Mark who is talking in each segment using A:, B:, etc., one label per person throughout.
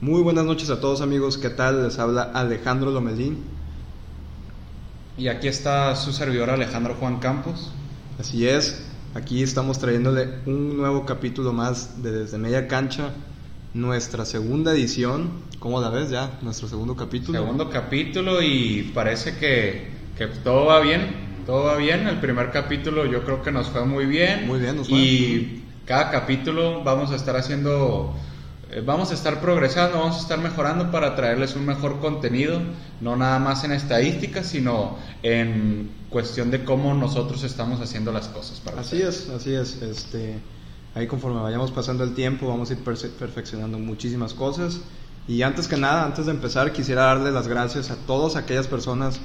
A: Muy buenas noches a todos amigos, ¿qué tal? Les habla Alejandro Lomelín.
B: Y aquí está su servidor Alejandro Juan Campos.
A: Así es, aquí estamos trayéndole un nuevo capítulo más de Desde Media Cancha, nuestra segunda edición. ¿Cómo la ves ya? Nuestro segundo capítulo.
B: Segundo capítulo y parece que, que todo va bien, todo va bien. El primer capítulo yo creo que nos fue muy bien.
A: Muy bien, nos fue.
B: Y cada capítulo vamos a estar haciendo vamos a estar progresando, vamos a estar mejorando para traerles un mejor contenido, no nada más en estadísticas, sino en cuestión de cómo nosotros estamos haciendo las cosas.
A: Para así es, así es. Este, ahí conforme vayamos pasando el tiempo, vamos a ir perfeccionando muchísimas cosas. Y antes que nada, antes de empezar, quisiera darle las gracias a todas aquellas personas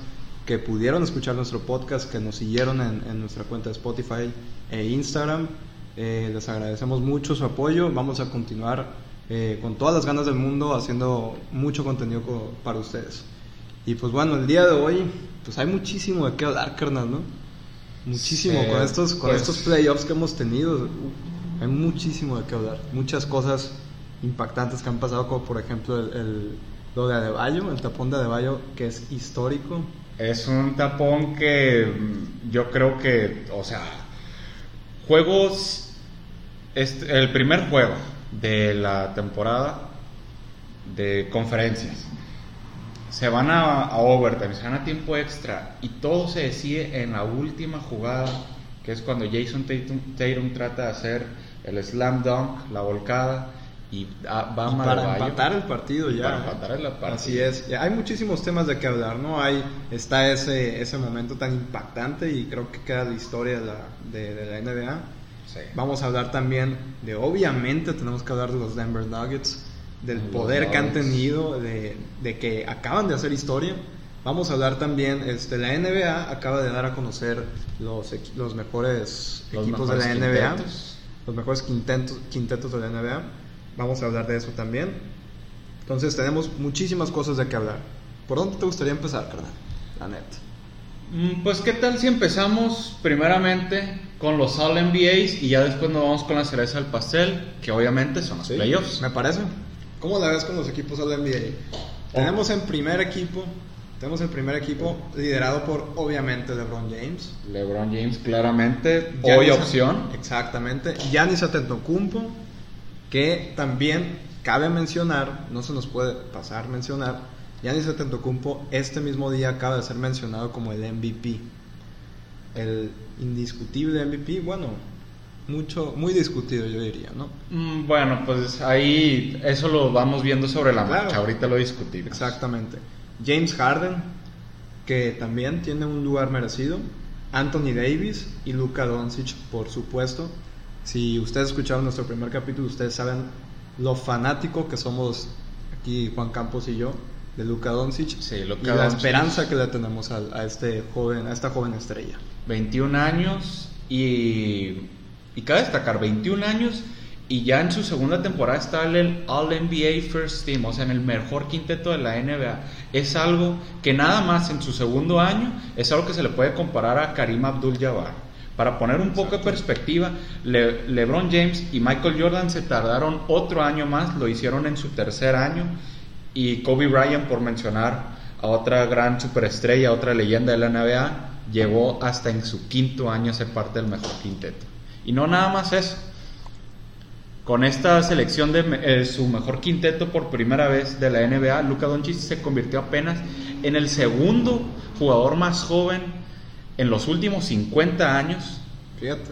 A: que pudieron escuchar nuestro podcast, que nos siguieron en, nuestra cuenta de Spotify e Instagram. Eh, les agradecemos mucho su apoyo. Vamos a continuar eh, con todas las ganas del mundo, haciendo mucho contenido para ustedes. Y pues bueno, el día de hoy, pues hay muchísimo de qué hablar, carnal, ¿no? Muchísimo, con estos, con pues estos playoffs que hemos tenido, hay muchísimo de qué hablar. Muchas cosas impactantes que han pasado, como por ejemplo el, lo de Adebayo, el tapón de Adebayo, que es histórico.
B: Es un tapón que yo creo que, o sea, juegos, este, el primer juego, de la temporada de conferencias. Se van a, a overtime, se van a tiempo extra y todo se decide en la última jugada, que es cuando Jason Tatum, trata de hacer el slam dunk, la volcada y va
A: para empatar el partido ya.
B: Para empatar el partido.
A: Así es. Hay muchísimos temas de que hablar, ¿no? Hay está ese ese momento tan impactante y creo que queda la historia de la, de, de la NBA Vamos a hablar también de, obviamente, tenemos que hablar de los Denver Nuggets, del poder que han tenido, de, que acaban de hacer historia. Vamos a hablar también, este, la NBA acaba de dar a conocer los, los mejores equipos de la NBA, los mejores quintetos, quintetos de la NBA. Vamos a hablar de eso también. Entonces tenemos muchísimas cosas de que hablar. ¿Por dónde te gustaría empezar, carnal? La neta.
B: Mm, pues qué tal si empezamos primeramente con los All NBAs y ya después nos vamos con la cereza del pastel, que obviamente son los playoffs.
A: Me parece. ¿Cómo la ves con los equipos All NBA? Tenemos en primer equipo, tenemos el primer equipo liderado por obviamente LeBron James.
B: LeBron James claramente hoy opción.
A: Exactamente. Giannis Antetokounmpo, que también cabe mencionar, no se nos puede pasar mencionar Giannis Antetokounmpo este mismo día acaba de ser mencionado como el MVP. El indiscutible MVP, bueno, mucho muy discutido yo diría, ¿no?
B: Mm, bueno, pues ahí eso lo vamos viendo sobre la marcha, ahorita lo discutimos.
A: Exactamente. James Harden, que también tiene un lugar merecido. Anthony Davis y Luka Doncic, por supuesto. Si ustedes escucharon nuestro primer capítulo, ustedes saben lo fanático que somos aquí Juan Campos y yo de Luka Doncic y la esperanza que le tenemos a, este joven, a esta joven estrella.
B: 21 años y, y cabe destacar, 21 años y ya en su segunda temporada está en el All NBA First Team, o sea, en el mejor quinteto de la NBA. Es algo que nada más en su segundo año es algo que se le puede comparar a Karim Abdul-Jabbar. Para poner un poco de perspectiva, LeBron James y Michael Jordan se tardaron otro año más, lo hicieron en su tercer año y Kobe Bryant, por mencionar a otra gran superestrella, otra leyenda de la NBA, llegó hasta en su quinto año a ser parte del mejor quinteto. Y no nada más eso. Con esta selección de eh, su mejor quinteto por primera vez de la NBA, Luka Doncic se convirtió apenas en el segundo jugador más joven en los últimos 50 años.
A: Fíjate.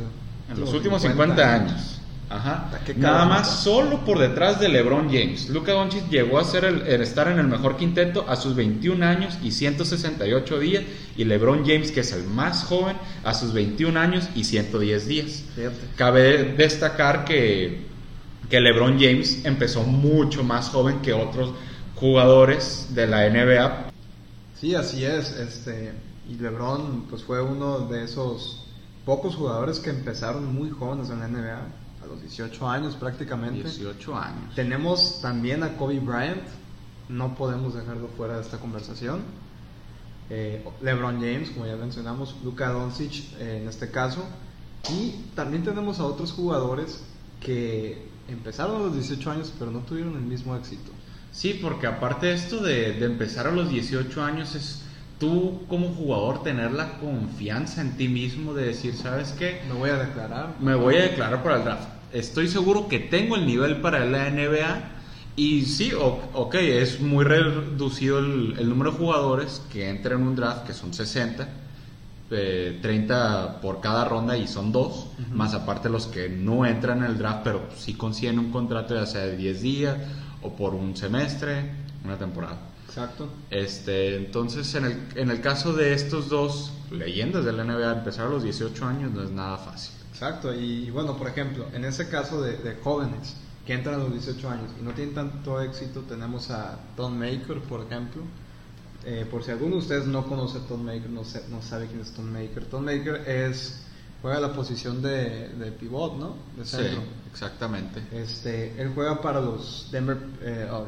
B: En los últimos 50, años Ajá. Nada más solo por detrás de LeBron James. Luka Doncic llegó a ser el, estar en el mejor quinteto a sus 21 años y 168 días y LeBron James, que es el más joven, a sus 21 años y 110 días. Cabe destacar que, que LeBron James empezó mucho más joven que otros jugadores de la NBA.
A: Sí, así es. Este, y LeBron pues fue uno de esos pocos jugadores que empezaron muy jóvenes en la NBA a los 18 años prácticamente.
B: 18 años.
A: Tenemos también a Kobe Bryant, no podemos dejarlo fuera de esta conversación. Eh, LeBron James, como ya mencionamos, Luka Doncic eh, en este caso. Y también tenemos a otros jugadores que empezaron a los 18 años pero no tuvieron el mismo éxito.
B: Sí, porque aparte de esto de, de empezar a los 18 años es tú como jugador tener la confianza en ti mismo de decir, ¿sabes qué?
A: Me voy a declarar.
B: Me voy a declarar para el draft. Estoy seguro que tengo el nivel para la NBA. Y sí, ok, es muy reducido el, el número de jugadores que entran en un draft, que son 60, eh, 30 por cada ronda y son dos,
A: Ujú.
B: más aparte los que no entran en el draft, pero sí consiguen un contrato ya sea de 10 días o por un semestre, una temporada.
A: Exacto.
B: Este, entonces, en el, en el caso de estos dos leyendas de la NBA, empezar a los 18 años no es nada fácil.
A: Exacto, y, y bueno, por ejemplo, en ese caso de, de jóvenes que entran a los 18 años y no tienen tanto éxito, tenemos a Tom Maker, por ejemplo. Eh, por si alguno de ustedes no conoce a Tom Maker, no, sé- no sabe quién es Tom Maker. Tom Maker es, juega la posición de, de pivot, ¿no? De
B: Sí,
A: centro.
B: exactamente.
A: Este, él juega para los Denver, eh, oh,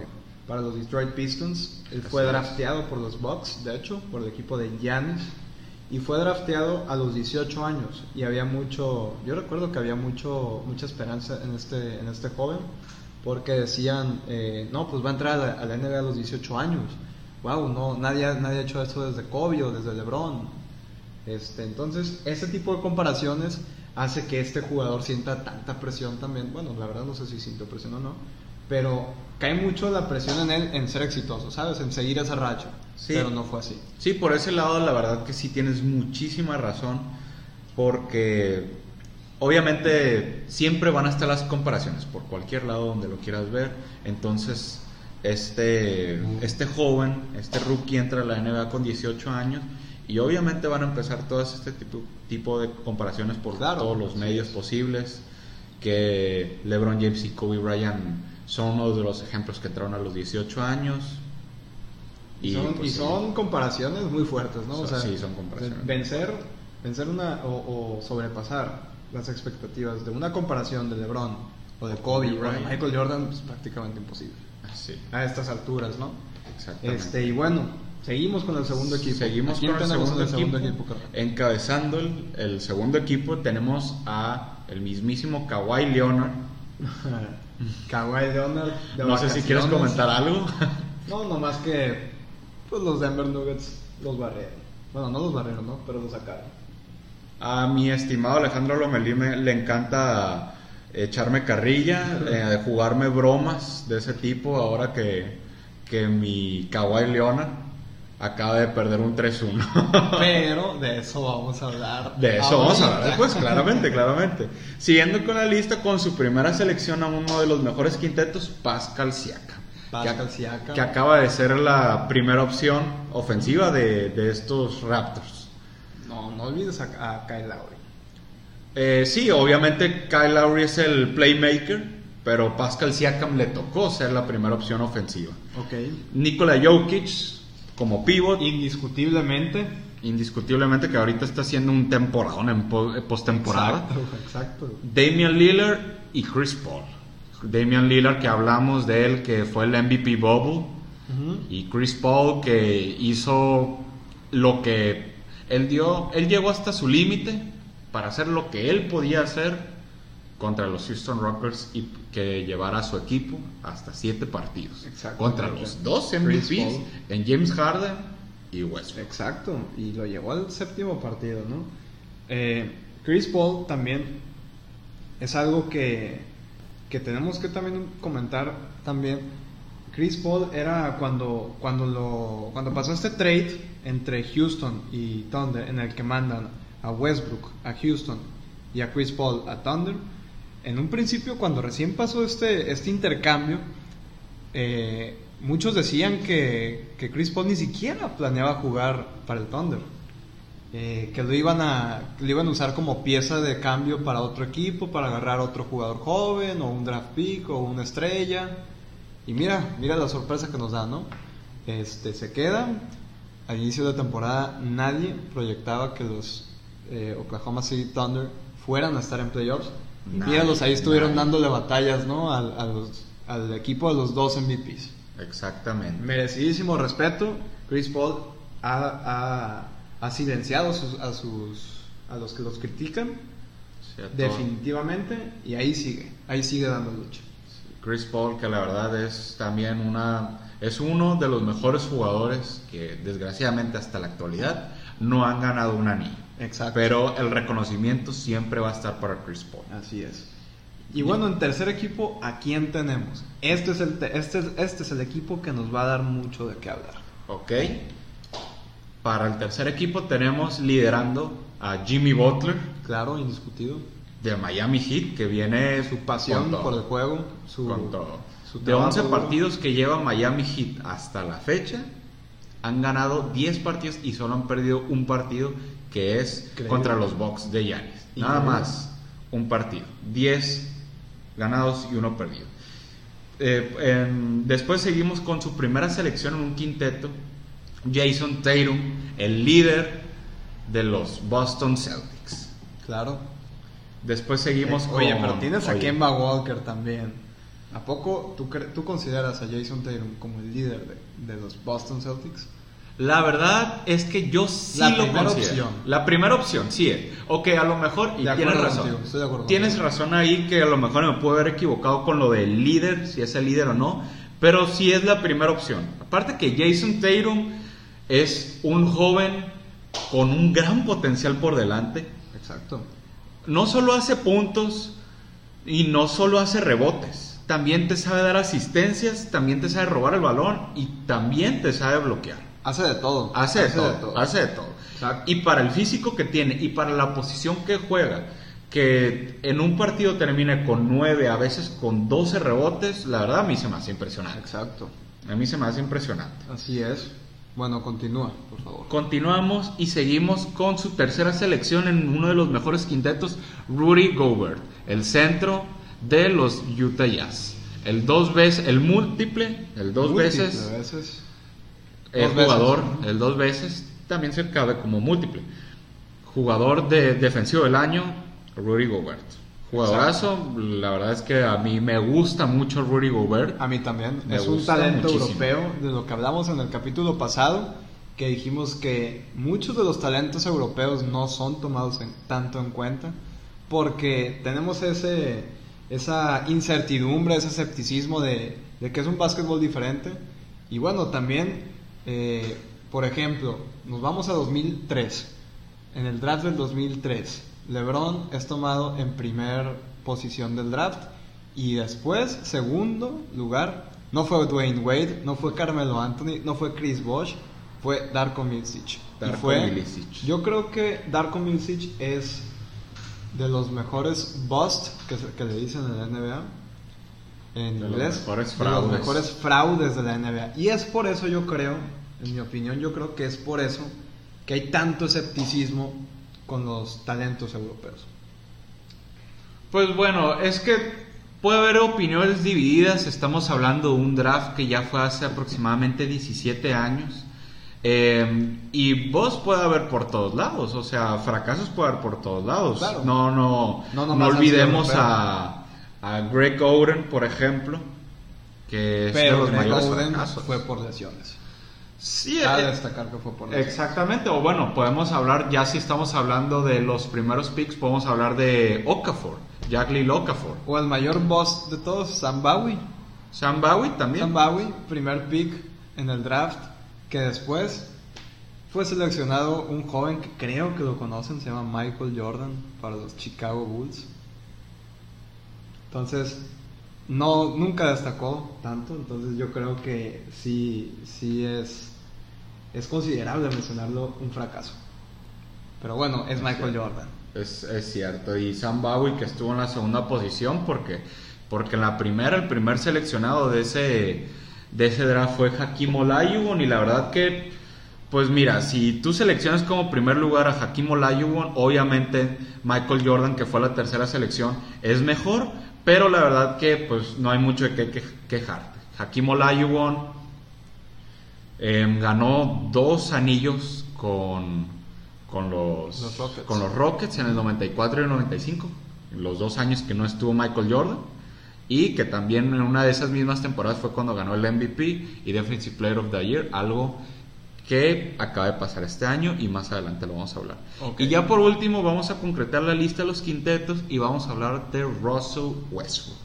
A: para los Detroit Pistons. Él fue drafteado por los Bucks, de hecho, por el equipo de Giannis. Y fue drafteado a los 18 años. Y había mucho, yo recuerdo que había mucho, mucha esperanza en este, en este joven. Porque decían, eh, no, pues va a entrar a la, a la NBA a los 18 años. Wow, no, nadie, nadie ha hecho eso desde Kobe o desde LeBron. Este, entonces, ese tipo de comparaciones hace que este jugador sienta tanta presión también. Bueno, la verdad no sé si sintió presión o no, pero cae mucho la presión en él en ser exitoso, ¿sabes? En seguir esa racha.
B: Sí.
A: Pero no fue así.
B: Sí, por ese lado la verdad que sí tienes muchísima razón, porque obviamente siempre van a estar las comparaciones por cualquier lado donde lo quieras ver. Entonces, este, este joven, este rookie entra a la NBA con 18 años y obviamente van a empezar todas este tipo, tipo de comparaciones por
A: Claro,
B: todos los medios
A: es.
B: posibles, que LeBron James y Kobe Bryant son uno de los ejemplos que entraron a los 18 años.
A: Y, son,
B: pues,
A: y
B: sí.
A: son comparaciones muy fuertes, ¿no?
B: O sea, sí, son comparaciones.
A: Vencer, vencer una o, o sobrepasar las expectativas de una comparación de LeBron o de Kobe, o de. Michael Jordan es prácticamente imposible
B: Sí,
A: a estas alturas, ¿no?
B: exactamente.
A: Este, y bueno, seguimos con el segundo equipo.
B: Seguimos
A: ¿A quién
B: con el segundo,
A: en el segundo
B: equipo. Encabezando el, el segundo equipo tenemos a el mismísimo Kawhi Leonard.
A: Kawhi Leonard. de
B: no sé si quieres comentar algo.
A: No, nomás que pues los Denver Nuggets los barrieron. Bueno, no los barrieron, ¿no? Pero los sacaron.
B: A mi estimado Alejandro Lomelí me- le encanta echarme carrilla, eh, jugarme bromas de ese tipo ahora que, que mi Kawhi Leonard acaba de perder un 3-1.
A: Pero de eso vamos a hablar.
B: De eso vamos a hablar después, claramente, claramente. Siguiendo con la lista, con su primera selección a uno de los mejores quintetos, Pascal Siakam.
A: Pascal
B: que,
A: Siakam.
B: que acaba de ser la primera opción ofensiva de, de estos Raptors.
A: No, no olvides a, a Kyle Lowry.
B: Eh, sí, obviamente Kyle Lowry es el playmaker, pero Pascal Siakam le tocó ser la primera opción ofensiva.
A: Ok.
B: Nikola Jokic como pivot,
A: Indiscutiblemente.
B: indiscutiblemente que ahorita está haciendo un temporadón en eh, postemporada.
A: Exacto, exacto.
B: Damian Lillard y Chris Paul. Damian Lillard que hablamos de él que fue el MVP Bubble
A: Ujú.
B: y Chris Paul que hizo lo que él dio, él llegó hasta su límite para hacer lo que él podía hacer contra los Houston Rockets y que llevara a su equipo hasta siete partidos contra los dos MVPs en James Harden y Westbrook.
A: Exacto, y lo llevó al séptimo partido, ¿no? Eh, Chris Paul también es algo que, que tenemos que también comentar también. Chris Paul era cuando, cuando, lo, cuando pasó este trade entre Houston y Thunder, en el que mandan a Westbrook a Houston y a Chris Paul a Thunder. En un principio, cuando recién pasó este, este intercambio, eh, muchos decían que, que Chris Paul ni siquiera planeaba jugar para el Thunder. Eh, que lo iban, a, lo iban a usar como pieza de cambio para otro equipo, para agarrar otro jugador joven, o un draft pick, o una estrella. Y mira, mira la sorpresa que nos da, ¿no? Este, se queda. Al inicio de temporada nadie proyectaba que los eh, Oklahoma City Thunder fueran a estar en playoffs. Míralos, ahí estuvieron
B: nadie.
A: dándole batallas, ¿no? Al, a los- al equipo de los dos MVPs.
B: Exactamente.
A: Merecidísimo respeto. Chris Paul ha, ha- ha silenciado a sus, a sus a los que los critican definitivamente y ahí sigue, ahí sigue dando lucha.
B: Chris Paul, que la verdad es también una es uno de los mejores jugadores que desgraciadamente hasta la actualidad no han ganado un anillo.
A: Exacto.
B: Pero el reconocimiento siempre va a estar para Chris Paul.
A: Así es. Y bueno, en tercer equipo, ¿a quién tenemos? Este es el, te- este, es- este es el equipo que nos va a dar mucho de qué hablar.
B: Ok. Para el tercer equipo tenemos liderando a Jimmy Butler
A: Claro, indiscutido.
B: de Miami Heat, que viene
A: Su pasión
B: todo,
A: por el juego, su,
B: con todo.
A: su
B: De
A: trabajo
B: 11
A: duro.
B: partidos que lleva Miami Heat hasta la fecha, han ganado 10 partidos y solo han perdido un partido que es
A: Increíble.
B: contra los Bucks de Giannis. Nada más un partido. 10 ganados y uno perdido. Eh, después seguimos con su primera selección en un quinteto, Jason Tatum, el líder de los Boston Celtics.
A: Claro.
B: Después seguimos
A: Eh,
B: con...
A: Oye, pero tienes a
B: oye,
A: Kemba Walker también. ¿A poco tú, tú consideras a Jason Tatum como el líder de, de los Boston Celtics?
B: La verdad es que yo sí
A: La
B: lo
A: primera
B: considero.
A: opción.
B: La primera opción, sí. eh. Ok, a lo mejor, y
A: De
B: tienes razón.
A: contigo, estoy de acuerdo
B: tienes
A: contigo.
B: razón ahí que a lo mejor me puedo haber equivocado con lo del líder, si es el líder o no, pero sí es la primera opción. Aparte que Jason Tatum es un joven con un gran potencial por delante.
A: Exacto.
B: No solo hace puntos y no solo hace rebotes, también te sabe dar asistencias, también te sabe robar el balón y también te sabe bloquear.
A: Hace de todo.
B: Hace de todo, hace de todo.
A: Exacto.
B: Y para el físico que tiene y para la posición que juega, que en un partido termine con 9, a veces con 12 rebotes, la verdad a mí se me hace impresionante.
A: Exacto.
B: A mí se me hace impresionante.
A: Así es. Bueno, continúa, por favor.
B: Continuamos y seguimos con su tercera selección en uno de los mejores quintetos, Rudy Gobert, el centro de los Utah Jazz. El dos veces, el múltiple, el dos
A: Múltiple
B: veces
A: veces.
B: El
A: Dos veces.
B: jugador, el dos veces, también se cabe como múltiple. Jugador de defensivo del año, Rudy Gobert. Jugadorazo, la verdad es que a mí me gusta mucho Rudy Gobert.
A: A mí también.
B: Me
A: es un talento
B: muchísimo.
A: europeo, de lo que hablamos en el capítulo pasado, que dijimos que muchos de los talentos europeos no son tomados en- tanto en cuenta, porque tenemos ese, esa incertidumbre, ese escepticismo de, de que es un básquetbol diferente. Y bueno, también, eh, por ejemplo, nos vamos a 2003. En el draft del 2003, LeBron es tomado en primer posición del draft y después, segundo lugar, no fue Dwayne Wade, no fue Carmelo Anthony, no fue Chris Bosh, fue Darko Milicic. Y
B: Darko
A: fue-
B: Milicic.
A: Yo creo que Darko Milicic es de los mejores bust que, se- que le dicen en la NBA. En
B: De los
A: inglés, de los
B: fraudes.
A: mejores fraudes de la NBA. Y es por eso yo creo, en mi opinión, yo creo que es por eso que hay tanto escepticismo con los talentos europeos.
B: Pues bueno, es que puede haber opiniones divididas. Estamos hablando de un draft que ya fue hace aproximadamente 17 años. Eh, y vos puede haber por todos lados, o sea, fracasos puede haber por todos lados.
A: Claro.
B: No, no,
A: No
B: no,
A: han
B: olvidemos a, a Greg Oden, por ejemplo, que es de los
A: Greg
B: mayores
A: Oden fue por lesiones.
B: Sí,
A: Cabe
B: eh,
A: destacar que fue por lesiones.
B: Exactamente, o bueno, podemos hablar, ya si estamos hablando de los primeros picks, podemos hablar de Okafor, Jack Lee Okafor.
A: O el mayor boss de todos, Sam Bowie.
B: Sam Bowie también.
A: Sam Bowie, primer pick en el draft, que después fue seleccionado un joven que creo que lo conocen, se llama Michael Jordan, para los Chicago Bulls. Entonces, no, nunca destacó tanto, entonces yo creo que sí, sí es, es considerable mencionarlo un fracaso. Pero bueno, es Michael Jordan.
B: Es, es cierto, y Sam Bowie que estuvo en la segunda posición porque, porque en la primera, el primer seleccionado de ese, de ese draft fue Hakim Olajuwon y la verdad que, pues mira, si tú seleccionas como primer lugar a Hakim Olajuwon, obviamente Michael Jordan que fue la tercera selección es mejor, pero la verdad que pues no hay mucho de qué que- quejarte. Hakim Olajuwon Em, ganó dos anillos con, con, los,
A: Los Rockets.
B: con los Rockets en el 94 y el 95, los dos años que no estuvo Michael Jordan. Y que también en una de esas mismas temporadas fue cuando ganó el MVP y Defensive Player of the Year, algo que acaba de pasar este año y más adelante lo vamos a hablar. Y ya por último vamos a concretar la lista de los quintetos y vamos a hablar de Russell Westbrook.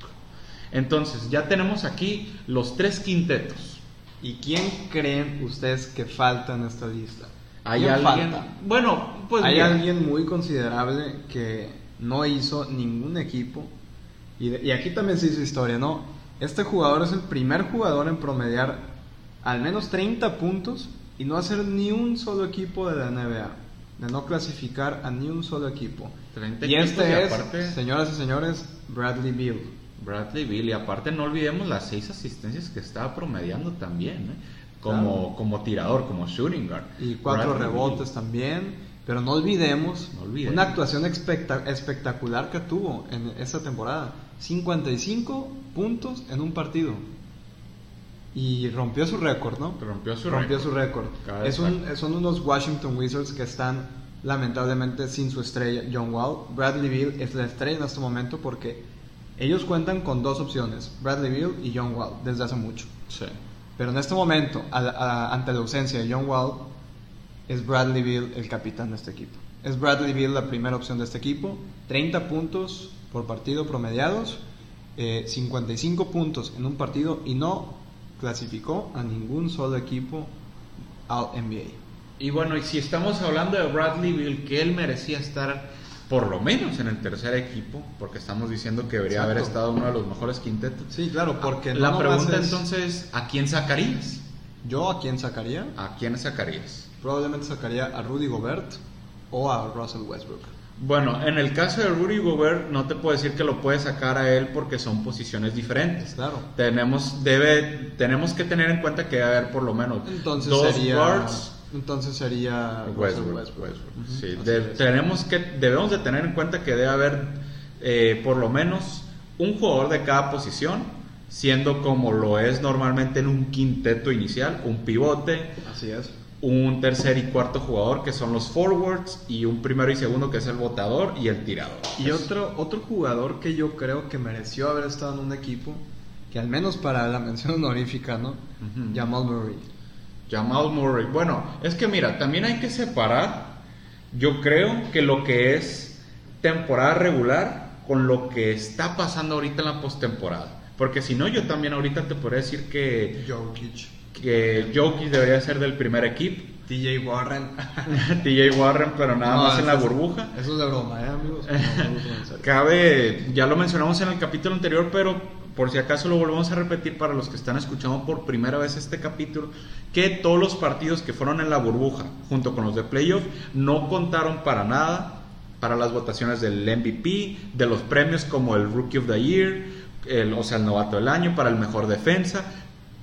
B: Entonces, ya tenemos aquí los tres quintetos.
A: ¿Y quién creen ustedes que falta en esta lista?
B: Hay
A: ¿Quién
B: alguien.
A: falta?
B: Bueno, pues.
A: Hay
B: mira,
A: alguien muy considerable que no hizo ningún equipo. Y, de- y aquí también se hizo historia, ¿no? Este jugador es el primer jugador en promediar al menos 30 puntos y no hacer ni un solo equipo de la NBA. De no clasificar a ni un solo equipo.
B: 30
A: y este
B: y
A: es,
B: aparte-
A: señoras y señores, Bradley Beal.
B: Bradley Bill. Y aparte, no olvidemos las seis asistencias que estaba promediando también, ¿eh? Como,
A: Claro.
B: como tirador, como shooting guard.
A: Y cuatro
B: Bradley
A: rebotes
B: Beal.
A: también. Pero no olvidemos,
B: No olvidemos.
A: una actuación especta- espectacular que tuvo en esta temporada. 55 puntos en un partido. Y rompió su récord, ¿no?
B: Rompió su
A: rompió
B: récord.
A: Es un- son unos Washington Wizards que están lamentablemente sin su estrella, John Wall. Bradley Beal es la estrella en este momento porque ellos cuentan con dos opciones, Bradley Beal y John Wall, desde hace mucho.
B: Sí.
A: Pero en este momento, a- a- ante la ausencia de John Wall, es Bradley Beal el capitán de este equipo. Es Bradley Beal la primera opción de este equipo. 30 puntos por partido promediados, eh, 55 puntos en un partido y no clasificó a ningún solo equipo al NBA.
B: Y bueno, y si estamos hablando de Bradley Bill, que él merecía estar por lo menos en el tercer equipo, porque estamos diciendo que debería haber estado uno de los mejores quintetos.
A: Sí, claro, porque no
B: La
A: nomás
B: pregunta
A: es-
B: entonces, ¿a quién sacarías?
A: ¿Yo a quién sacaría?
B: ¿A quién sacarías?
A: Probablemente sacaría a Rudy Gobert o a Russell Westbrook.
B: Bueno, en el caso de Rudy Gobert, no te puedo decir que lo puedes sacar a él porque son posiciones diferentes.
A: Claro.
B: Tenemos, debe, tenemos que tener en cuenta que debe haber por lo menos
A: Entonces
B: dos
A: sería
B: guards.
A: entonces sería
B: Westbrook, sí. De- tenemos que, debemos de tener en cuenta que debe haber eh, por lo menos un jugador de cada posición, siendo como lo es normalmente en un quinteto inicial, un pivote,
A: Así es.
B: Un tercer y cuarto jugador que son los forwards y un primero y segundo que es el botador y el tirador.
A: Y otro, otro jugador que yo creo que mereció haber estado en un equipo, que al menos para la mención honorífica, ¿no?
B: Ujú.
A: Jamal Murray.
B: Jamal Murray. Bueno, es que mira, también hay que separar, yo creo que lo que es temporada regular con lo que está pasando ahorita en la postemporada. Porque si no, yo también ahorita te podría decir que,
A: Jokic.
B: Que Jokic debería ser del primer equipo,
A: TJ Warren.
B: TJ Warren, pero nada
A: No,
B: más en la
A: es-
B: burbuja.
A: Eso es de broma, ¿eh, amigos? No.
B: Cabe, ya lo mencionamos en el capítulo anterior, pero por si acaso lo volvemos a repetir para los que están escuchando por primera vez este capítulo, que todos los partidos que fueron en la burbuja, junto con los de playoff, no contaron para nada para las votaciones del MVP, de los premios como el Rookie of the Year, el, o sea, el novato del año, para el mejor defensa,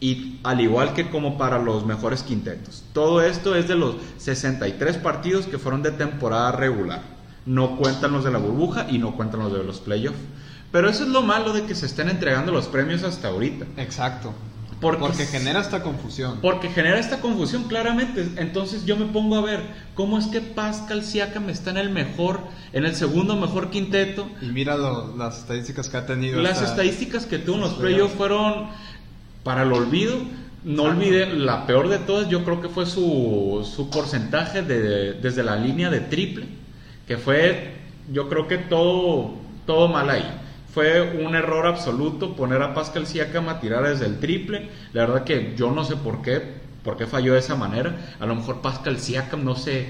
B: y al igual que como para los mejores quintetos. Todo esto es de los 63 partidos que fueron de temporada regular. No cuentan los de la burbuja y no cuentan los de los playoffs. Pero eso es lo malo de que se estén entregando los premios hasta ahorita.
A: Exacto.
B: Porque
A: Porque, genera esta confusión.
B: Porque genera esta confusión claramente. Entonces yo me pongo a ver cómo es que Pascal Siakam está en el mejor, en el segundo mejor quinteto.
A: Y mira lo- las estadísticas que ha tenido.
B: Las
A: esta-
B: estadísticas que tuvo en los playoffs. fueron para el olvido. No olvide, la peor de todas yo creo que fue su, su porcentaje de, desde la línea de triple, que fue, yo creo que todo, todo mal ahí. Fue un error absoluto poner a Pascal Siakam a tirar desde el triple. La verdad que yo no sé por qué, por qué falló de esa manera. A lo mejor Pascal Siakam no se,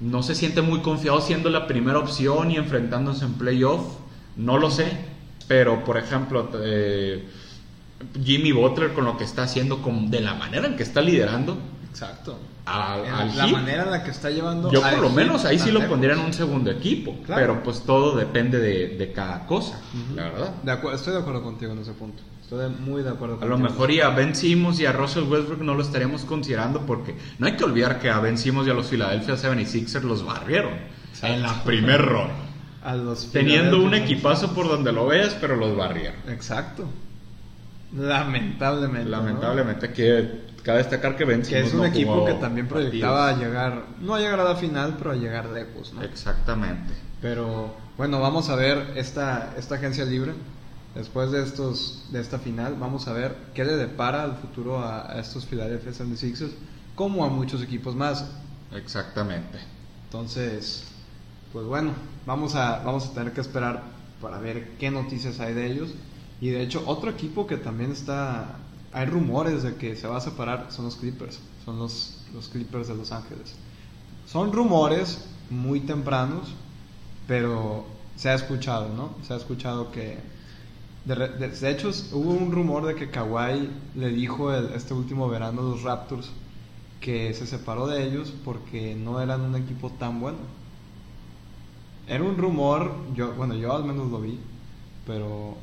B: no se siente muy confiado siendo la primera opción y enfrentándose en playoff. No lo sé. Pero, por ejemplo, eh, Jimmy Butler con lo que está haciendo, con, de la manera en que está liderando
A: Exacto. En
B: al
A: la
B: Heat,
A: manera en la que está llevando.
B: yo por lo menos ahí sí lo pondría en un segundo equipo.
A: Claro.
B: Pero pues todo depende de, de cada cosa, la verdad.
A: De estoy de acuerdo contigo en ese punto. Estoy muy de acuerdo
B: A lo mejor y a Ben Simmons y a Russell Westbrook no lo estaríamos considerando porque no hay que olvidar que a Ben Simmons y a los Philadelphia 76ers los barrieron
A: Exacto.
B: en la primer ronda.
A: A los
B: Teniendo un equipazo por donde lo veas, pero los barrieron.
A: Exacto. Lamentablemente. ¿no?
B: Lamentablemente que cabe destacar que Ben
A: Que es un
B: no
A: equipo que también proyectaba a
B: partidos.
A: llegar, no a llegar a la final, pero a llegar lejos, ¿no?
B: Exactamente.
A: Pero bueno, vamos a ver esta, esta agencia libre. Después de estos de esta final, vamos a ver qué le depara al futuro a, a estos Philadelphia 76ers, como a muchos equipos más.
B: Exactamente.
A: Entonces, pues bueno, vamos a, vamos a tener que esperar para ver qué noticias hay de ellos. Y de hecho, otro equipo que también está. Hay rumores de que se va a separar son los Clippers. Son los, los Clippers de Los Ángeles. Son rumores muy tempranos, pero se ha escuchado, ¿no? Se ha escuchado que. De, hecho, hubo un rumor de que Kawhi le dijo el- este último verano a los Raptors que se separó de ellos porque no eran un equipo tan bueno. Era un rumor, yo, bueno, yo al menos lo vi, pero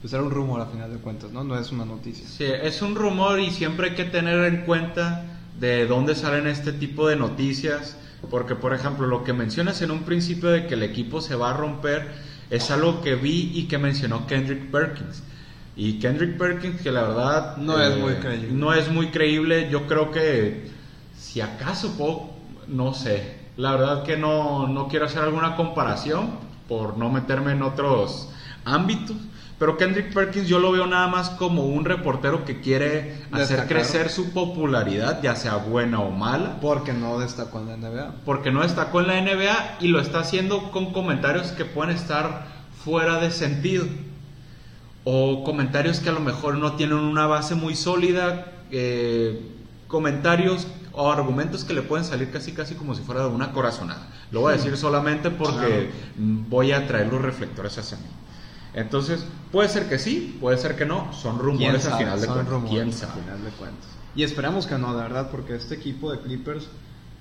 A: pues era un rumor a final de cuentas, ¿no? No es una noticia.
B: Sí, es un rumor y siempre hay que tener en cuenta de dónde salen este tipo de noticias, porque por ejemplo lo que mencionas en un principio de que el equipo se va a romper es algo que vi y que mencionó Kendrick Perkins. Y Kendrick Perkins que la verdad eh,
A: No es muy creíble.
B: No es muy creíble, yo creo que si acaso puedo, no sé, la verdad que no, no quiero hacer alguna comparación por no meterme en otros ámbitos. Pero Kendrick Perkins yo lo veo nada más como un reportero que quiere hacer crecer su popularidad, ya sea buena o mala,
A: Porque no destacó en la NBA.
B: porque no destacó en la NBA y lo está haciendo con comentarios que pueden estar fuera de sentido. O comentarios que a lo mejor no tienen una base muy sólida, eh, comentarios o argumentos que le pueden salir casi casi como si fuera de una corazonada. Lo voy a decir solamente porque voy a traer los reflectores hacia mí. Entonces, puede ser que sí, puede ser que no, son rumores al final de
A: Son
B: cuentas.
A: rumores
B: ¿Quién
A: al
B: sabe?
A: final de cuentas. Y esperamos que no, de verdad, porque este equipo de Clippers,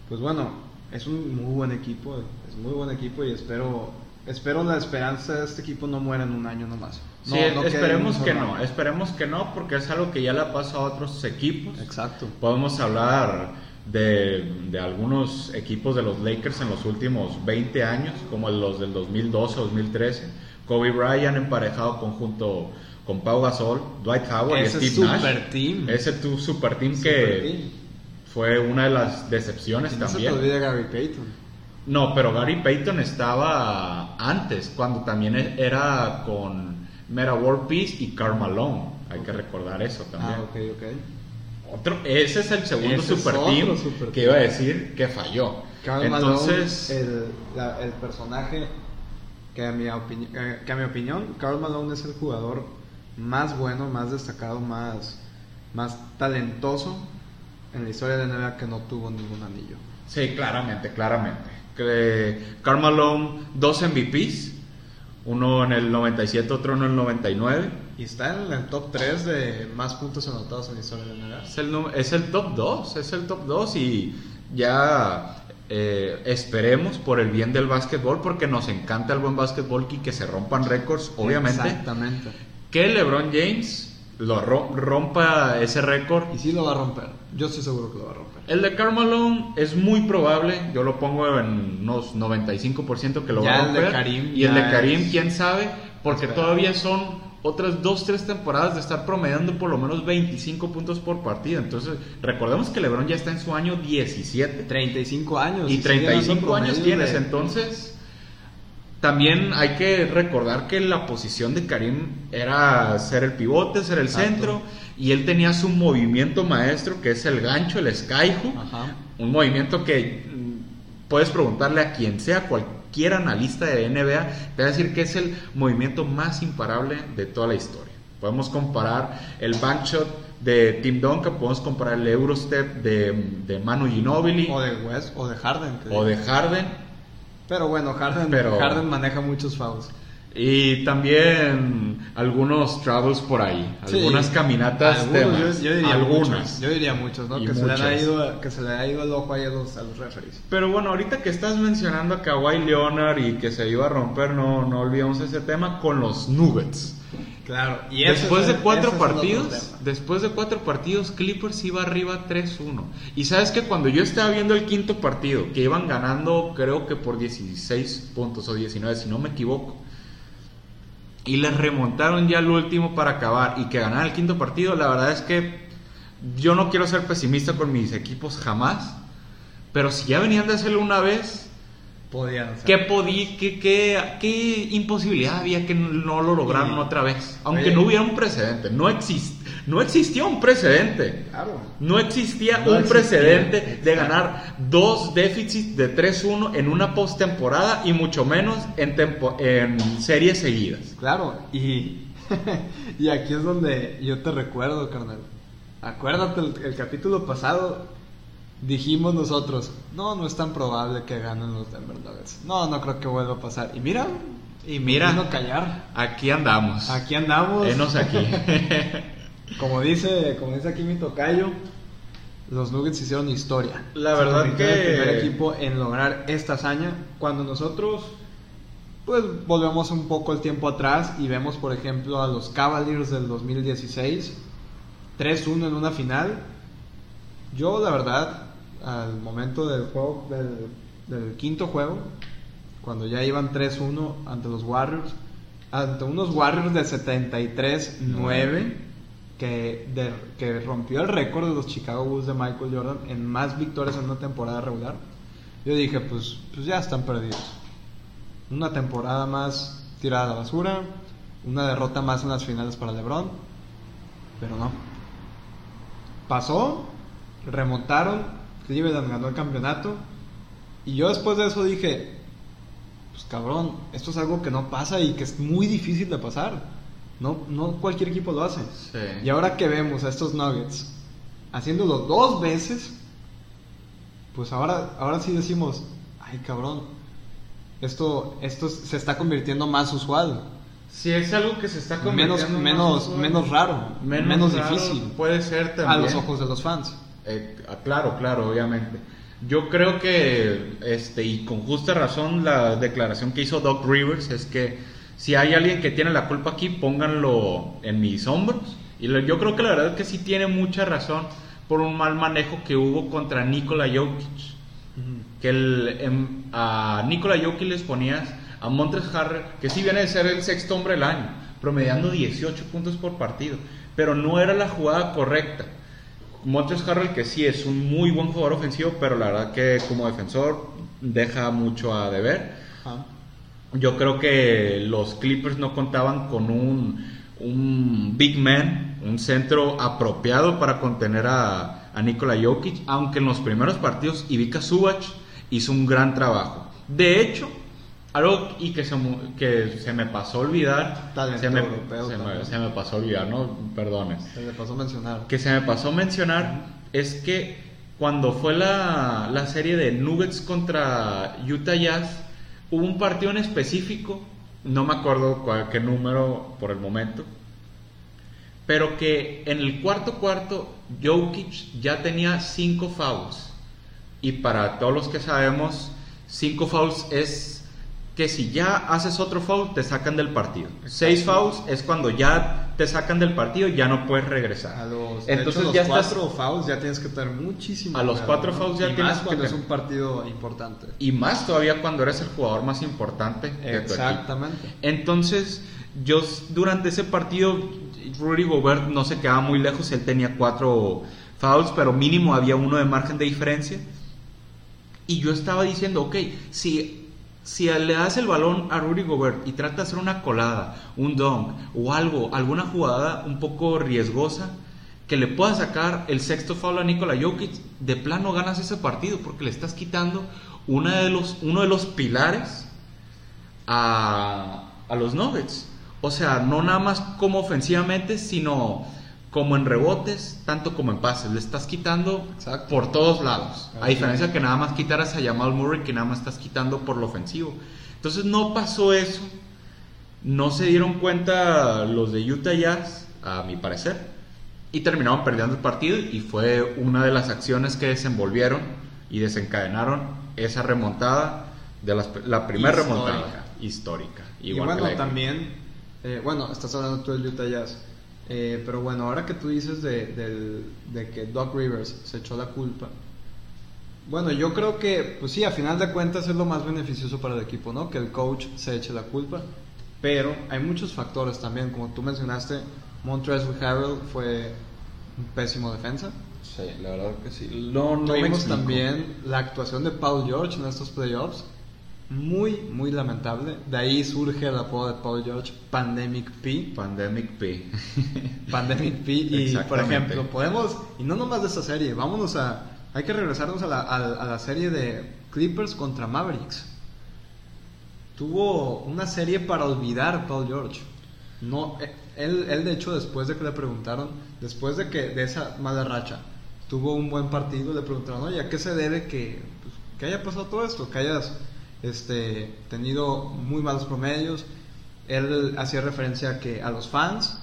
A: pues bueno, es un muy buen equipo, es muy buen equipo y espero, espero la esperanza de este equipo no muera en un año nomás. No,
B: sí,
A: no
B: esperemos que no, esperemos que no, porque es algo que ya le ha pasado a otros equipos.
A: Exacto.
B: Podemos hablar de, de algunos equipos de los Lakers en los últimos 20 años, como los del 2012 o 2013. Kobe Bryant emparejado conjunto con Pau Gasol, Dwight Howard
A: Ese
B: y Steve Nash.
A: super team.
B: Ese tu super team
A: Super
B: que
A: team.
B: fue una de las decepciones
A: Y no se te
B: también.
A: olvide Gary Payton.
B: No, pero Gary Payton estaba antes, cuando también e- era con Meta World Peace y Karl Malone. Hay que recordar eso también.
A: Ah, ok, ok.
B: Otro, ese es el segundo
A: Ese
B: super team
A: super
B: que iba a decir que falló.
A: Karl
B: Entonces,
A: Malone, el, la- el personaje que a, mi opini- eh, que a mi opinión, Karl Malone es el jugador más bueno, más destacado, más, más talentoso en la historia de la NBA que no tuvo ningún anillo.
B: sí, claramente, claramente. Que Karl Malone, dos MVPs, uno en el 97, otro en el 99.
A: Y está en el top 3 de más puntos anotados en la historia de la NBA.
B: Es el, es el top 2, es el top 2 y ya eh, esperemos por el bien del básquetbol, porque nos encanta el buen básquetbol y que se rompan récords, obviamente.
A: Exactamente.
B: Que LeBron James lo ro- rompa ese récord.
A: Y sí lo va a romper. Yo estoy seguro que lo va a romper.
B: El de Karl Malone es muy probable, yo lo pongo en unos 95% que lo
A: Ya
B: va a
A: el de
B: romper.
A: Karim
B: y el de Karim,
A: es-
B: quién sabe, porque
A: Espera.
B: todavía son otras 2-3 temporadas de estar promediando por lo menos 25 puntos por partido. Entonces, recordemos que LeBron ya está en su año 17
A: 35 años.
B: y
A: sigue dando
B: 35 años tienes,
A: de-
B: entonces también hay que recordar que la posición de Karim era ser el pivote, ser el
A: Exacto.
B: centro, y él tenía su movimiento maestro que es el gancho, el skyhook,
A: Ajá.
B: un movimiento que puedes preguntarle a quien sea, cualquier analista de NBA, te va a decir que es el movimiento más imparable de toda la historia. Podemos comparar el backshot de Tim Duncan, podemos comparar el Eurostep de, de Manu Ginobili
A: O de West o de Harden.
B: o de. Harden.
A: Pero bueno, Harden,
B: Pero-
A: Harden maneja muchos fouls.
B: Y también algunos travels por ahí,
A: Sí.
B: algunas caminatas
A: Algunos, yo, yo diría
B: algunas.
A: muchos. Yo diría muchos, ¿no? Que se, le ha
B: muchas.
A: ido, que se le ha ido el ojo ahí a los, a los referees.
B: Pero bueno, ahorita que estás mencionando a Kawhi Leonard y que se iba a romper, no, no olvidemos ese tema con los Nuggets.
A: Claro. Y
B: después de cuatro partidos, después de cuatro partidos, Clippers iba arriba 3-1. Y sabes que cuando yo estaba viendo el quinto partido, que iban ganando creo que por 16 puntos o 19, si no me equivoco, y les remontaron ya al último para acabar y que ganaran el quinto partido, la verdad es que yo no quiero ser pesimista con mis equipos jamás, pero si ya venían de hacerlo una vez,
A: Podían ser.
B: ¿Qué, podí, qué, qué, qué imposibilidad había que no lo lograron otra vez? Aunque
A: Oye.
B: no hubiera un precedente. No, exist, no existía un precedente.
A: Claro.
B: No existía
A: No
B: un
A: existía.
B: precedente de ganar dos déficits de 3-1 en una postemporada y mucho menos en, tempo- en series seguidas.
A: Claro. Y y aquí es donde yo te recuerdo, carnal. Acuérdate, el, el capítulo pasado dijimos nosotros, no, no es tan probable que ganen los Denver Nuggets. No, no creo que vuelva a pasar. Y mira,
B: Y mira,
A: no callar.
B: aquí andamos.
A: Aquí andamos.
B: Enos aquí.
A: Como dice, como dice aquí mi tocayo, los Nuggets hicieron historia.
B: La verdad que-
A: el primer equipo en lograr esta hazaña cuando nosotros pues volvemos un poco el tiempo atrás y vemos por ejemplo a los Cavaliers del 2016 3-1 en una final. Yo la verdad al momento del juego del, del quinto juego cuando ya iban 3-1 ante los Warriors, ante unos Warriors de 73-9 que, de- que rompió el récord de los Chicago Bulls de Michael Jordan en más victorias en una temporada regular. Yo dije, pues, pues ya están perdidos. Una temporada más tirada a la basura, una derrota más en las finales para LeBron, pero no. Pasó, remontaron, Cleveland ganó el campeonato y yo después de eso dije, pues cabrón, esto es algo que no pasa y que es muy difícil de pasar. No, no cualquier equipo lo hace.
B: Sí.
A: Y ahora que vemos a estos Nuggets haciéndolo dos veces, pues ahora, ahora sí decimos, ay cabrón, esto, esto se está convirtiendo más usual,
B: Si es algo que se está
A: menos,
B: convirtiendo más
A: menos,
B: usual.
A: menos raro, menos,
B: raro,
A: difícil
B: Puede ser también.
A: a los ojos de los fans.
B: Eh, claro, claro, obviamente. Yo creo que, este, y con justa razón, la declaración que hizo Doc Rivers es que si hay alguien que tiene la culpa aquí, pónganlo en mis hombros. Y lo- yo creo que la verdad es que sí tiene mucha razón por un mal manejo que hubo contra Nikola Jokic. Que el, em, a Nikola Jokic les ponías a Montres Harrell, que sí viene de ser el sexto hombre del año, promediando 18 puntos por partido, pero no era la jugada correcta. Montres Harrell, que sí es un muy buen jugador ofensivo, pero la verdad que como defensor deja mucho a deber.
A: Ajá.
B: Yo creo que los Clippers no contaban con un, un big man, un centro apropiado para contener a, a Nikola Jokic, aunque en los primeros partidos Ivica Subac hizo un gran trabajo. De hecho, algo y que se, que se me pasó a olvidar,
A: Talento
B: se me,
A: europeo
B: se me- se me pasó a olvidar, no, perdones
A: Se le pasó a mencionar.
B: que se me pasó mencionar es que cuando fue la, la serie de Nuggets contra Utah Jazz, hubo un partido en específico, no me acuerdo cuál, qué número por el momento, pero que en el cuarto cuarto Jokic ya tenía cinco fouls. Y para todos los que sabemos, cinco fouls es que si ya haces otro foul, te sacan del partido. Seis fouls es cuando ya te sacan del partido y ya no puedes regresar.
A: A los,
B: Entonces
A: hecho, los
B: ya estás
A: cuatro fouls ya tienes que tener muchísimo.
B: A los
A: cuidado,
B: cuatro
A: ¿no?
B: fouls ya
A: Y
B: tienes
A: más
B: que
A: cuando es
B: tener-
A: un partido importante.
B: y más todavía cuando eres el jugador más importante de tu.
A: Exactamente.
B: Entonces, yo durante ese partido, Rudy Gobert no se quedaba muy lejos, él tenía cuatro fouls, pero mínimo había uno de margen de diferencia. Y yo estaba diciendo, ok, si, si le das el balón a Rudy Gobert y trata de hacer una colada, un dunk o algo, alguna jugada un poco riesgosa, que le pueda sacar el sexto foul a Nikola Jokic, de plano ganas ese partido porque le estás quitando uno de los pilares a, a los Nuggets. O sea, no nada más como ofensivamente, sino como en rebotes, tanto como en pases. Le estás quitando
A: Exacto.
B: por todos lados. A
A: Así
B: diferencia que nada más quitaras a Jamal Murray, que nada más estás quitando por lo ofensivo. Entonces no pasó eso. No se dieron cuenta los de Utah Jazz, a mi parecer. Y terminaron perdiendo el partido y fue una de las acciones que desenvolvieron y desencadenaron esa remontada de las- la primera remontada histórica.
A: Y
B: Igual que
A: bueno, también, eh, bueno, estás hablando tú del Utah Jazz, eh, pero bueno, ahora que tú dices de, del- de que Doc Rivers se echó la culpa, bueno, yo creo que, pues sí, a final de cuentas es lo más beneficioso para el equipo, ¿no? Que el coach se eche la culpa, pero hay muchos factores también, como tú mencionaste, Montrezl Harrell fue un pésimo defensa.
B: Sí, la verdad que sí. No, no
A: Tuvimos también la actuación de Paul George en estos playoffs. Muy, muy lamentable. De ahí surge el apodo de Paul George, Pandemic P.
B: Pandemic P.
A: Pandemic P. Y, por ejemplo, podemos, y no nomás de esta serie, vámonos a. Hay que regresarnos a la, a- a la serie de Clippers contra Mavericks. Tuvo una serie para olvidar Paul George. No, eh, él, él, de hecho, después de que le preguntaron, después de que de esa mala racha, tuvo un buen partido, le preguntaron, oye, ¿a qué se debe que, pues, que haya pasado todo esto? Que hayas este, tenido muy malos promedios. Él hacía referencia que, a los fans,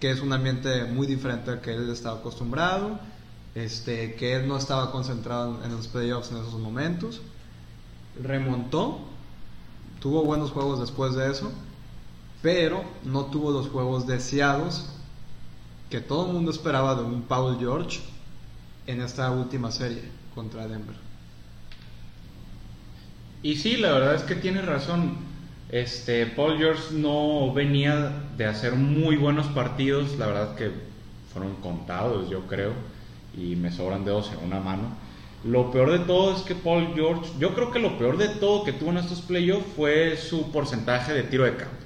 A: que es un ambiente muy diferente al que él estaba acostumbrado, este, que él no estaba concentrado en los playoffs en esos momentos. Remontó, tuvo buenos juegos después de eso, pero no tuvo los juegos deseados que todo el mundo esperaba de un Paul George en esta última serie contra Denver.
B: Y sí, la verdad es que tiene razón. Este, Paul George no venía de hacer muy buenos partidos, la verdad que fueron contados, yo creo, y me sobran dedos en una mano. Lo peor de todo es que Paul George, yo creo que lo peor de todo que tuvo en estos playoffs fue su porcentaje de tiro de campo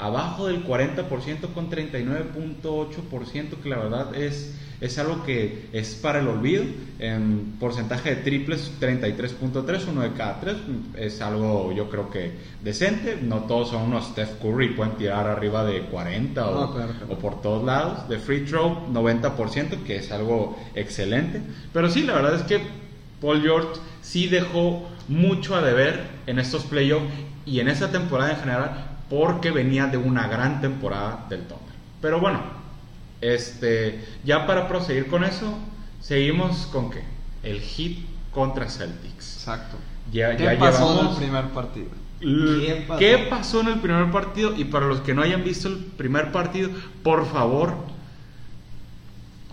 B: abajo del 40% con 39.8%, que la verdad es, es algo que es para el olvido. En porcentaje de triples, 33.3, uno de cada tres, es algo yo creo que decente. No todos son unos Steph Curry, pueden tirar arriba de 40 o, o por todos lados. De free throw, 90%, que es algo excelente. Pero sí, la verdad es que Paul George sí dejó mucho a deber en estos playoffs y en esta temporada en general porque venía de una gran temporada del Thunder. Pero bueno, este, ya para proseguir con eso, seguimos con qué? El hit contra Celtics.
A: Exacto.
B: Ya,
A: ¿Qué pasó en el primer partido?
B: ¿Qué pasó? en el primer partido? Y para los que no hayan visto el primer partido, por favor,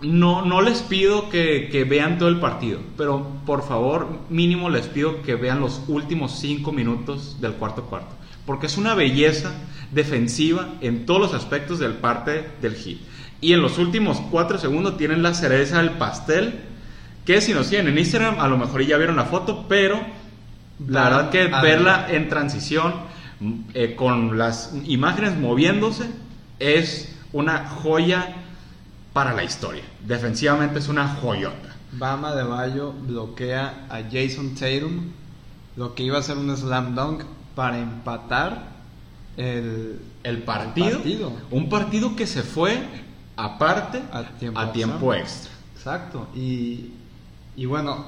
B: no, no les pido que, que, vean todo el partido, pero por favor, mínimo les pido que vean los últimos cinco minutos del cuarto cuarto porque es una belleza defensiva en todos los aspectos del parte del hit. Y en los últimos cuatro segundos tienen la cereza del pastel, que si nos siguen en Instagram, a lo mejor ya vieron la foto, pero la verdad que verla en transición, eh, con las imágenes moviéndose, es una joya para la historia. Defensivamente es una joyota.
A: Bama de Bayo bloquea a Jason Tatum, lo que iba a ser un slam dunk para empatar el,
B: el, partido, Un partido que se fue aparte a tiempo, extra.
A: Exacto. Y, y bueno,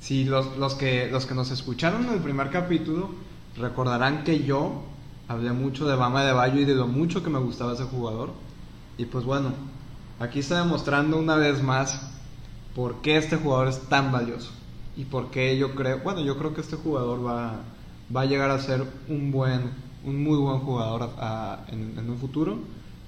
A: si los, los, que, los que nos escucharon en el primer capítulo recordarán que yo hablé mucho de Bama de Bayo y de lo mucho que me gustaba ese jugador. Y pues bueno, aquí está demostrando una vez más por qué este jugador es tan valioso. Y por qué yo creo, bueno, yo creo que este jugador va va a llegar a ser un buen, un muy buen jugador en, un futuro.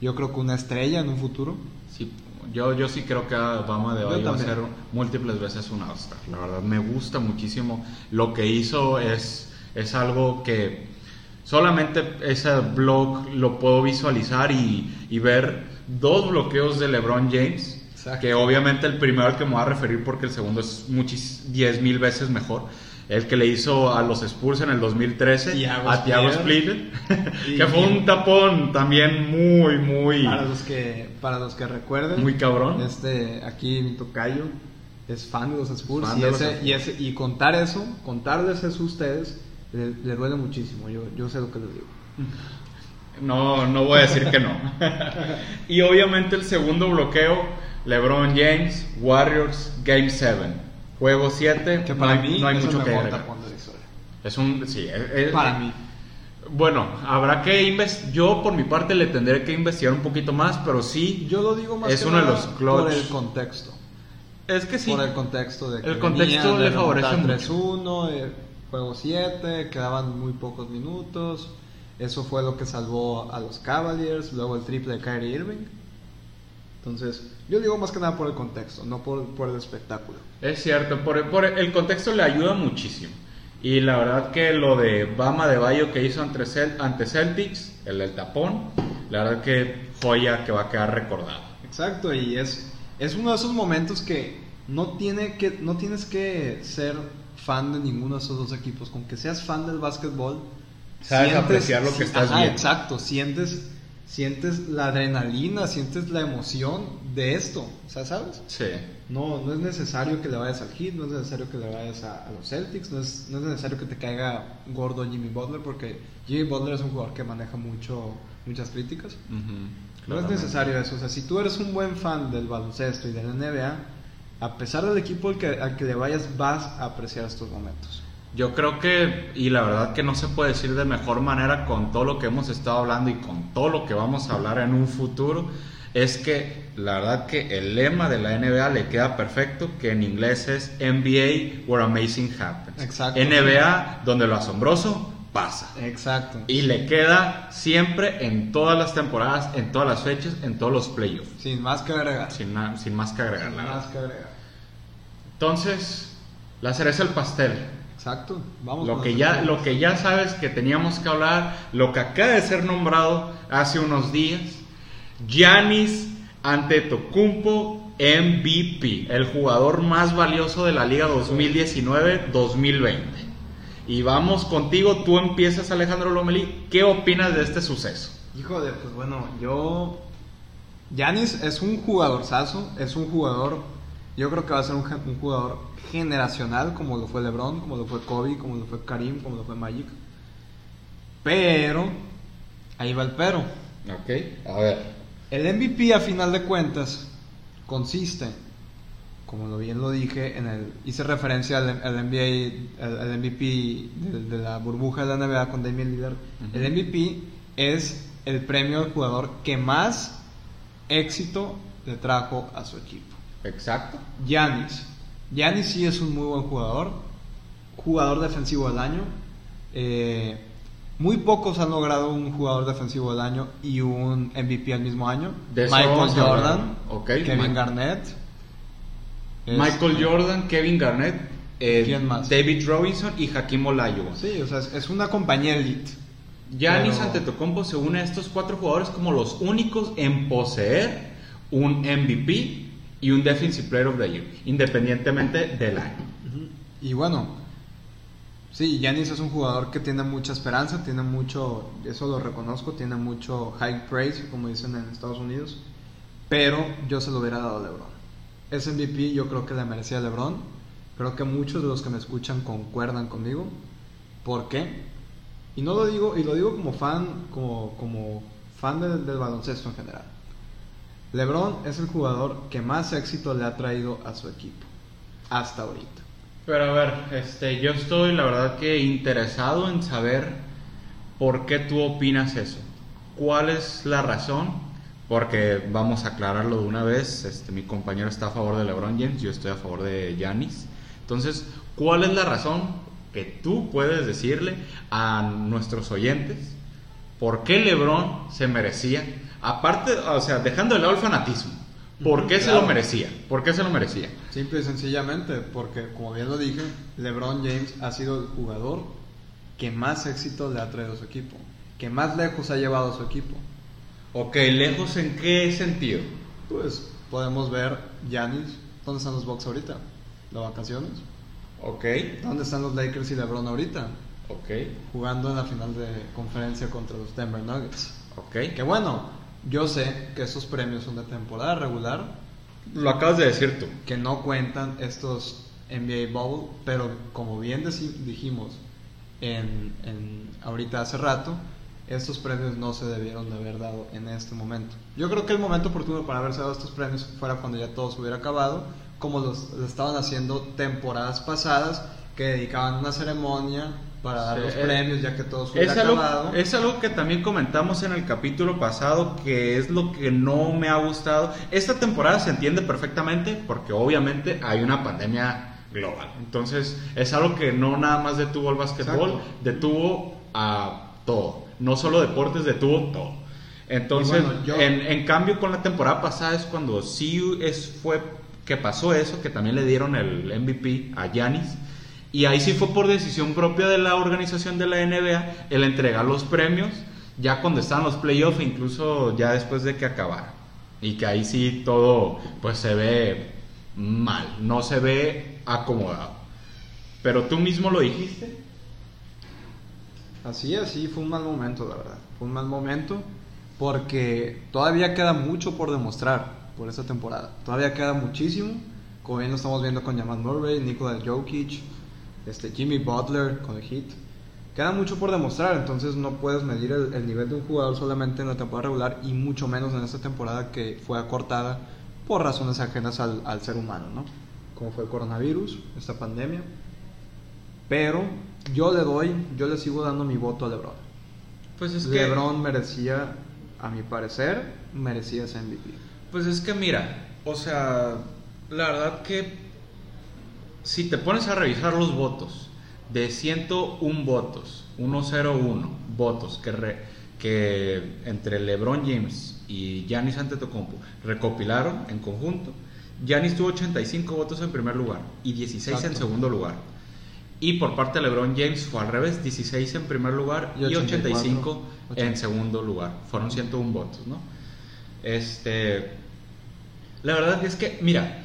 A: Yo creo que una estrella en un futuro.
B: Sí, yo, yo sí creo que Obama de hoy va a ser múltiples veces un all La verdad, me gusta muchísimo. Lo que hizo es, es algo que solamente ese blog lo puedo visualizar y, y ver dos bloqueos de LeBron James. Que obviamente el primero al que me voy a referir porque el segundo es muchis, diez mil veces mejor el que le hizo a los Spurs en el 2013 a Thiago Splitter, que fue un tapón también muy, muy...
A: Para los que, para los que recuerden,
B: muy cabrón.
A: Este, aquí mi tocayo es fan de los Spurs, y, ese, y, ese, y, contar eso, contarles eso a ustedes, le, duele muchísimo, yo, yo sé lo que les digo.
B: No, no voy a decir que no. y obviamente el segundo bloqueo, LeBron James, Warriors, Game 7 Juego 7,
A: que para mí
B: no hay mucho que agregar. Es un, sí,
A: para mí.
B: Bueno, habrá que investigar. Yo, por mi parte, le tendré que investigar un poquito más, pero sí.
A: Yo lo digo más
B: es uno de los
A: por el contexto.
B: Es que sí.
A: Por el contexto de que
B: el contexto le favorece
A: 3-1, eh, juego 7, quedaban muy pocos minutos. Eso fue lo que salvó a los Cavaliers. Luego el triple de Kyrie Irving. Entonces, yo digo más que nada por el contexto, no por, por el espectáculo.
B: Es cierto, por, por, el contexto le ayuda muchísimo. Y la verdad que lo de Bama de Bayo que hizo ante, ante Celtics, el del tapón, la verdad que joya que va a quedar recordado.
A: Exacto, y es, es uno de esos momentos que no, tiene que no tienes que ser fan de ninguno de esos dos equipos, con que seas fan del básquetbol.
B: Sabes apreciar lo que estás viendo.
A: Exacto, sientes sientes la adrenalina, sientes la emoción de esto, o sea, ¿sabes?
B: Sí.
A: No, no es necesario que le vayas al Heat, no es necesario que le vayas a, los Celtics, no es, no es, necesario que te caiga gordo Jimmy Butler, porque Jimmy Butler es un jugador que maneja mucho, muchas críticas. No es necesario eso. O sea, si tú eres un buen fan del baloncesto y de la NBA, a pesar del equipo al que, al que le vayas, vas a apreciar estos momentos.
B: Yo creo que, y la verdad que no se puede decir de mejor manera con todo lo que hemos estado hablando y con todo lo que vamos a hablar en un futuro, es que la verdad que el lema de la NBA le queda perfecto, que en inglés es NBA where amazing happens.
A: Exacto.
B: NBA donde lo asombroso pasa.
A: Exacto.
B: Y le queda siempre en todas las temporadas, en todas las fechas, en todos los playoffs.
A: Sin más que agregar.
B: Sin, sin más que agregar.
A: Sin
B: la
A: más
B: verdad.
A: que agregar.
B: Entonces, la cereza el pastel.
A: Exacto. Vamos
B: Lo que, ya, lo que ya sabes que teníamos que hablar, lo que acaba de ser nombrado hace unos días, Giannis Antetokounmpo MVP, el jugador más valioso de la liga 2019-2020. Y vamos contigo, tú empiezas Alejandro Lomelí, ¿qué opinas de este suceso?
A: Híjole, pues bueno, yo. Yanis es un jugadorzazo, es un jugador. Yo creo que va a ser un, jugador generacional, como lo fue LeBron, como lo fue Kobe, como lo fue Karim, como lo fue Magic. Pero, ahí va el pero.
B: Ok, a ver.
A: El MVP a final de cuentas consiste, como lo bien lo dije, en el hice referencia al, al NBA, al, al MVP de, de la burbuja de la NBA con Damian Lillard. El MVP es el premio al jugador que más éxito le trajo a su equipo.
B: Exacto.
A: Giannis. Giannis sí es un muy buen jugador. Jugador defensivo del año. Eh, muy pocos han logrado un jugador defensivo del año y un MVP al mismo año.
B: De
A: Michael. Jordan, Kevin
B: Mike-
A: Garnett. Es-
B: Michael Jordan, Kevin Garnett, eh,
A: ¿Quién más?
B: David Robinson y Hakim Olajuwon.
A: Sí, o sea, es, es una compañía elite.
B: Giannis
A: Pero-
B: Antetokounmpo se une a estos cuatro jugadores como los únicos en poseer un MVP y un Defensive Player of the Year, independientemente del año.
A: Y bueno, sí, Giannis es un jugador que tiene mucha esperanza, tiene mucho, eso lo reconozco, tiene mucho high praise, como dicen en Estados Unidos, pero yo se lo hubiera dado a LeBron. Ese MVP yo creo que le merecía LeBron, creo que muchos de los que me escuchan concuerdan conmigo. ¿Por qué? Y no lo digo, y lo digo como fan, como, como fan del- del baloncesto en general. LeBron es el jugador que más éxito le ha traído a su equipo hasta ahorita.
B: Pero a ver, este, yo estoy la verdad que interesado en saber por qué tú opinas eso. ¿Cuál es la razón? Porque vamos a aclararlo de una vez. Este, mi compañero está a favor de LeBron James, yo estoy a favor de Giannis. Entonces, ¿cuál es la razón que tú puedes decirle a nuestros oyentes por qué LeBron se merecía? Aparte, o sea, dejando de lado el fanatismo, ¿por qué se lo merecía? ¿Por qué se lo merecía?
A: Simple y sencillamente, porque como bien lo dije, LeBron James ha sido el jugador que más éxito le ha traído a su equipo, que más lejos ha llevado a su equipo.
B: Ok, lejos en qué sentido?
A: Pues podemos ver Giannis, ¿dónde están los Bucks ahorita? ¿De vacaciones?
B: Ok,
A: ¿Dónde están los Lakers y LeBron ahorita?
B: ok,
A: Jugando en la final de conferencia contra los Denver Nuggets.
B: ok.
A: Que bueno, yo sé que estos premios son de temporada regular,
B: Lo acabas de decir tú.
A: que no cuentan estos NBA Bubble, pero como bien dijimos en, en- ahorita hace rato, estos premios no se debieron de haber dado en este momento. Yo creo que el momento oportuno para haberse dado estos premios fuera cuando ya todo se hubiera acabado, como los, lo estaban haciendo temporadas pasadas, que dedicaban una ceremonia para dar
B: Sí,
A: los
B: es-
A: premios ya que todo se hubiera
B: Es algo, es algo que también comentamos en el capítulo pasado, que es lo que no me ha gustado. Esta temporada se entiende perfectamente porque obviamente hay una pandemia global. Entonces es algo que no nada más detuvo el básquetbol,
A: Exacto.
B: detuvo a todo. No solo deportes, detuvo todo. Entonces,
A: Y bueno, yo-
B: en, en cambio con la temporada pasada es cuando sí es, fue que pasó eso, que también le dieron el MVP a Yanis. Y ahí sí fue por decisión propia de la organización de la NBA el entregar los premios ya cuando estaban los playoffs, incluso ya después de que acabara. Y que ahí sí todo pues se ve mal, no se ve acomodado. Pero tú mismo lo dijiste.
A: Así, así, fue un mal momento, la verdad. Fue un mal momento porque todavía queda mucho por demostrar por esta temporada. Todavía queda muchísimo. Como bien lo estamos viendo con Jamal Murray, Nikola Jokic, este, Jimmy Butler con el Heat. queda mucho por demostrar, entonces no puedes medir el, el, nivel de un jugador solamente en la temporada regular y mucho menos en esta temporada que fue acortada por razones ajenas al, al ser humano, ¿no? Como fue el coronavirus, esta pandemia. Pero yo le doy, yo le sigo dando mi voto a LeBron.
B: Pues es
A: LeBron
B: que,
A: merecía, a mi parecer, merecía ese MVP.
B: Pues es que mira, o sea, la verdad que si te pones a revisar los votos, de 101 votos, 101 votos que, re, que entre LeBron James y Giannis Antetokounmpo recopilaron en conjunto, Giannis tuvo 85 votos en primer lugar y 16 Exacto. en segundo lugar. Y por parte de LeBron James fue al revés, 16 en primer lugar y, 85 en segundo lugar. Fueron 101 votos, ¿no? Este la verdad es que mira,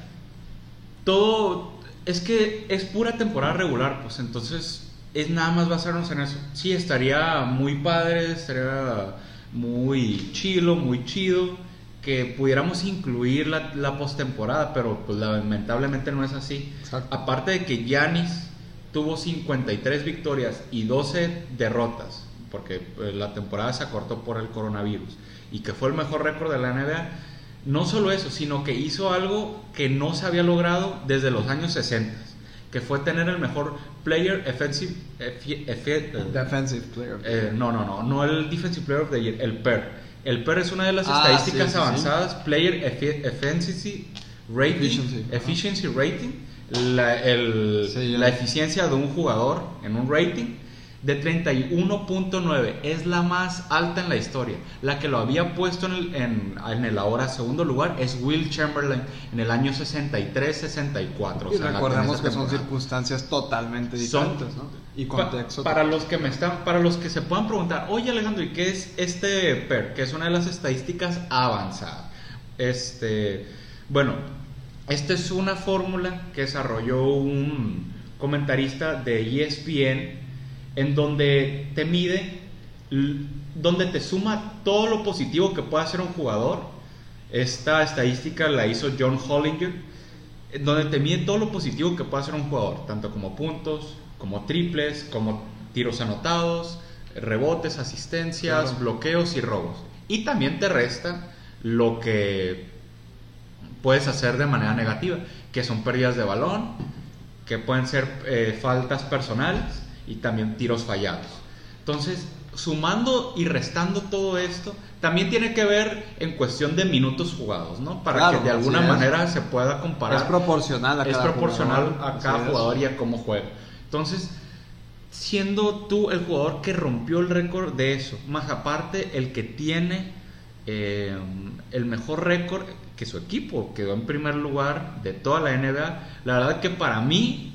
B: todo es que es pura temporada regular, pues entonces es nada más basarnos en eso. Sí, estaría muy padre, estaría muy chilo, muy chido que pudiéramos incluir la, la postemporada, pero pues lamentablemente no es así. Exacto. Aparte de que Yanis tuvo 53 victorias y 12 derrotas, porque pues, la temporada se acortó por el coronavirus, y que fue el mejor récord de la NBA, no solo eso, sino que hizo algo que no se había logrado desde los años 60, que fue tener el mejor player offensive,
A: defensive player.
B: Eh, no, no, no, no el defensive player of the year, el PER. El PER es una de las ah, estadísticas sí, sí, avanzadas, sí. player efficiency rating, efficiency, efficiency rating, la, el, la eficiencia de un jugador en un rating de 31.9 es la más alta en la historia. La que lo había puesto en el, en, en el ahora segundo lugar es Will Chamberlain en el año 63-64.
A: Y o sea, recordemos que son circunstancias totalmente diferentes, son, ¿no?
B: Y contexto. Pa, para los que me están, para los que se puedan preguntar, oye Alejandro, ¿y qué es este PER? Que es una de las estadísticas avanzadas. Este, bueno, esta es una fórmula que desarrolló un comentarista de ESPN en donde te mide, donde te suma todo lo positivo que puede hacer un jugador. Esta estadística la hizo John Hollinger, donde te mide todo lo positivo que puede hacer un jugador, tanto como puntos, como triples, como tiros anotados, rebotes, asistencias, claro. bloqueos y robos. Y también te resta lo que puedes hacer de manera negativa, que son pérdidas de balón, que pueden ser eh, faltas personales y también tiros fallados. Entonces, sumando y restando todo esto, también tiene que ver en cuestión de minutos jugados, ¿no? Para claro, que de alguna manera se pueda comparar.
A: Es proporcional a cada
B: es proporcional
A: jugador.
B: a cada jugador y a cómo juega. Entonces, siendo tú el jugador que rompió el récord de eso, más aparte el que tiene eh, el mejor récord que su equipo quedó en primer lugar de toda la NBA, la verdad que para mí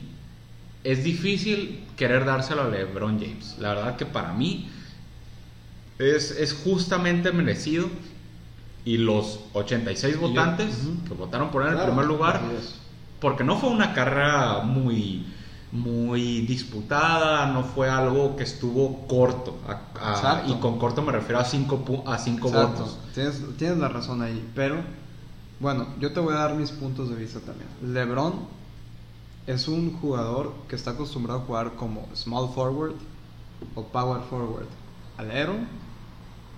B: es difícil querer dárselo a LeBron James. La verdad que para mí es, es justamente merecido. Y los 86 votantes yo, uh -huh. que votaron por él claro, en primer lugar, porque no fue una carrera muy, muy disputada, no fue algo que estuvo corto. A, a, y con corto me refiero a 5 a cinco votos.
A: Tienes, tienes la razón ahí, pero bueno, yo te voy a dar mis puntos de vista también. LeBron es un jugador que está acostumbrado a jugar como small forward o power forward, alero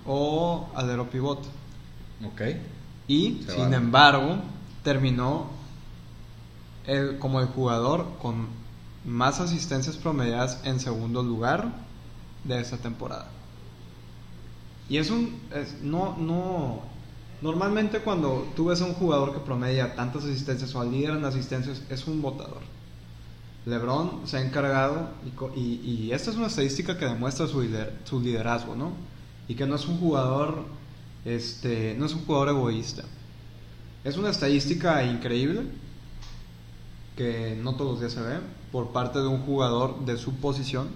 A: o alero pivot.
B: Ok.
A: Y Se sin vale. embargo, terminó el, como el jugador con más asistencias promediadas en segundo lugar de esta temporada. Y es un. Es, no, no. Normalmente, cuando tú ves a un jugador que promedia tantas asistencias o al líder en asistencias, es un votador. LeBron se ha encargado, y, esta es una estadística que demuestra su liderazgo, ¿no? Y que no es un jugador, este, no es un jugador egoísta. Es una estadística increíble que no todos los días se ve por parte de un jugador de su posición.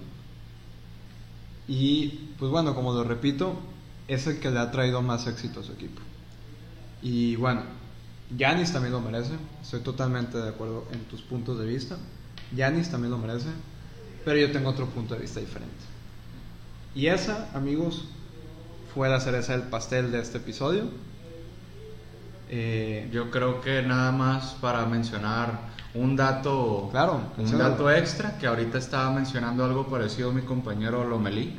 A: Y pues bueno, como lo repito, es el que le ha traído más éxito a su equipo. Y bueno, Yanis también lo merece, estoy totalmente de acuerdo en tus puntos de vista. Yanis también lo merece, pero yo tengo otro punto de vista diferente. Y esa, amigos, fue la cereza del pastel de este episodio. Eh,
B: Yo creo que nada más para mencionar un dato,
A: Claro,
B: un dato extra que ahorita estaba mencionando algo parecido mi compañero Lomelí.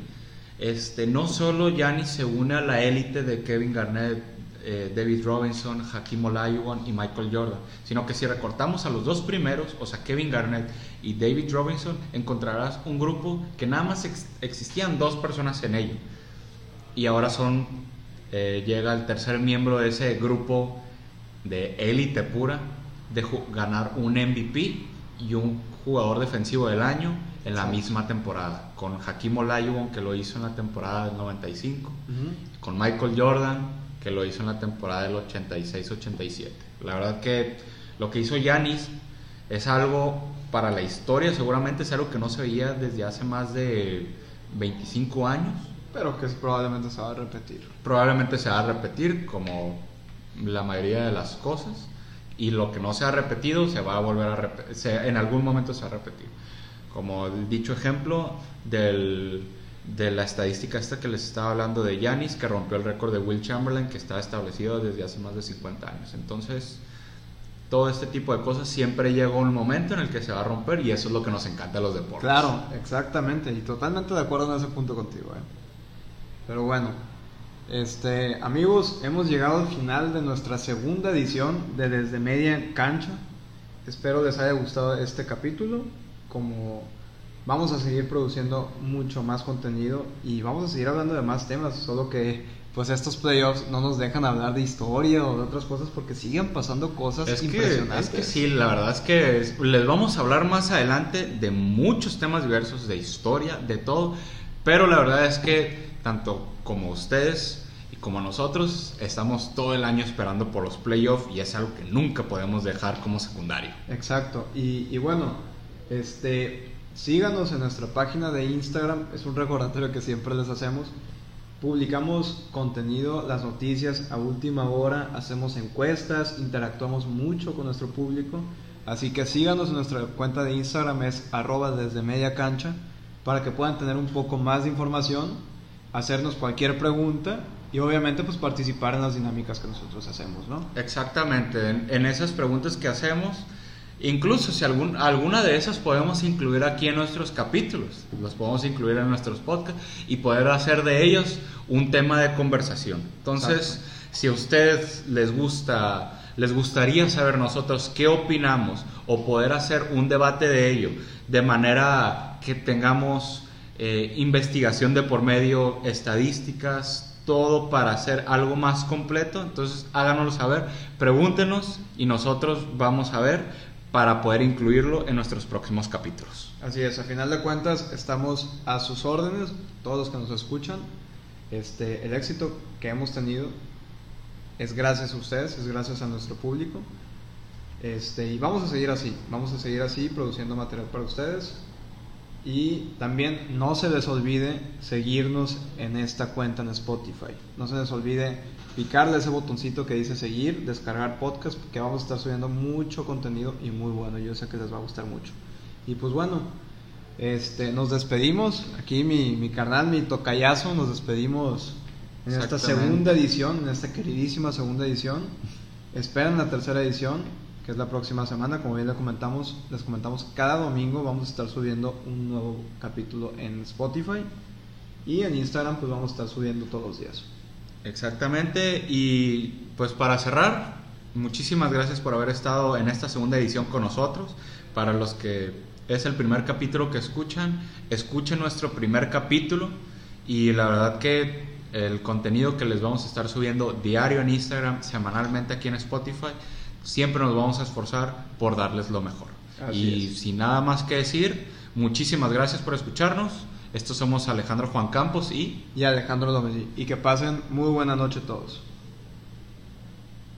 B: Este, no solo Giannis se une a la élite de Kevin Garnett, eh, David Robinson, Hakim Olajuwon y Michael Jordan, sino que si recortamos a los dos primeros, o sea Kevin Garnett y David Robinson, encontrarás un grupo que nada más ex- existían dos personas en ello y ahora son eh, llega el tercer miembro de ese grupo de élite pura de ganar un MVP y un jugador defensivo del año en la misma temporada con Hakim Olajuwon que lo hizo en la temporada del 95
A: ujú.
B: con Michael Jordan que lo hizo en la temporada del 86-87 la verdad que lo que hizo Giannis es algo para la historia seguramente es algo que no se veía desde hace más de 25 años
A: Pero que probablemente se va a repetir.
B: probablemente se va a repetir como la mayoría de las cosas y lo que no se ha repetido se va a volver a repetir, en algún momento se va a repetir. Como el dicho ejemplo del, de la estadística esta que les estaba hablando de Yanis que rompió el récord de Will Chamberlain que está establecido desde hace más de 50 años. Entonces, todo este tipo de cosas siempre llega un momento en el que se va a romper y eso es lo que nos encanta a los deportes.
A: Claro, exactamente, y totalmente de acuerdo en ese punto contigo. ¿eh? Pero bueno, este, amigos, hemos llegado al final de nuestra segunda edición de Desde Media Cancha. Espero les haya gustado este capítulo. Como vamos a seguir produciendo mucho más contenido y vamos a seguir hablando de más temas, solo que pues estos playoffs no nos dejan hablar de historia o de otras cosas porque siguen pasando cosas
B: Es que,
A: impresionantes.
B: es que sí, la verdad es que es- les vamos a hablar más adelante de muchos temas diversos, de historia, de todo, pero la verdad es que tanto como ustedes y como nosotros estamos todo el año esperando por los playoffs y es algo que nunca podemos dejar como secundario.
A: Exacto. Y, y bueno, este, síganos en nuestra página de Instagram. Es un recordatorio que siempre les hacemos. Publicamos contenido, las noticias a última hora, hacemos encuestas, interactuamos mucho con nuestro público. Así que síganos en nuestra cuenta de Instagram, es arroba desde media cancha, para que puedan tener un poco más de información, hacernos cualquier pregunta y obviamente pues participar en las dinámicas que nosotros hacemos, ¿no?
B: Exactamente, en, en esas preguntas que hacemos, incluso si algún, alguna de esas podemos incluir aquí en nuestros capítulos, los podemos incluir en nuestros podcasts y poder hacer de ellos un tema de conversación. Entonces, si a ustedes les gusta, les gustaría saber nosotros qué opinamos o poder hacer un debate de ello de manera que tengamos eh, investigación de por medio, estadísticas, todo para hacer algo más completo. Entonces háganoslo saber, pregúntenos y nosotros vamos a ver para poder incluirlo en nuestros próximos capítulos.
A: Así es, a final de cuentas estamos a sus órdenes, todos los que nos escuchan. Este, el éxito que hemos tenido es gracias a ustedes, es gracias a nuestro público. Este, y vamos a seguir así, vamos a seguir así produciendo material para ustedes. Y también no se les olvide seguirnos en esta cuenta en Spotify. No se les olvide picarle ese botoncito que dice seguir, descargar podcast, porque vamos a estar subiendo mucho contenido y muy bueno. Yo sé que les va a gustar mucho. Y pues bueno, este, nos despedimos. Aquí mi, mi carnal, mi tocayazo, nos despedimos en esta segunda edición, en esta queridísima segunda edición. Esperen la tercera edición, que es la próxima semana. Como bien les comentamos, les comentamos, cada domingo vamos a estar subiendo un nuevo capítulo en Spotify. Y en Instagram pues vamos a estar subiendo todos los días.
B: Exactamente, y pues para cerrar, muchísimas gracias por haber estado en esta segunda edición con nosotros. Para los que es el primer capítulo que escuchan, escuchen nuestro primer capítulo y la verdad que el contenido que les vamos a estar subiendo diario en Instagram, semanalmente aquí en Spotify, siempre nos vamos a esforzar por darles lo mejor.
A: Así
B: y
A: es.
B: sin nada más que decir, muchísimas gracias por escucharnos. Estos somos Alejandro Juan Campos y
A: Y Alejandro Lomelí. Y que pasen muy buena noche todos.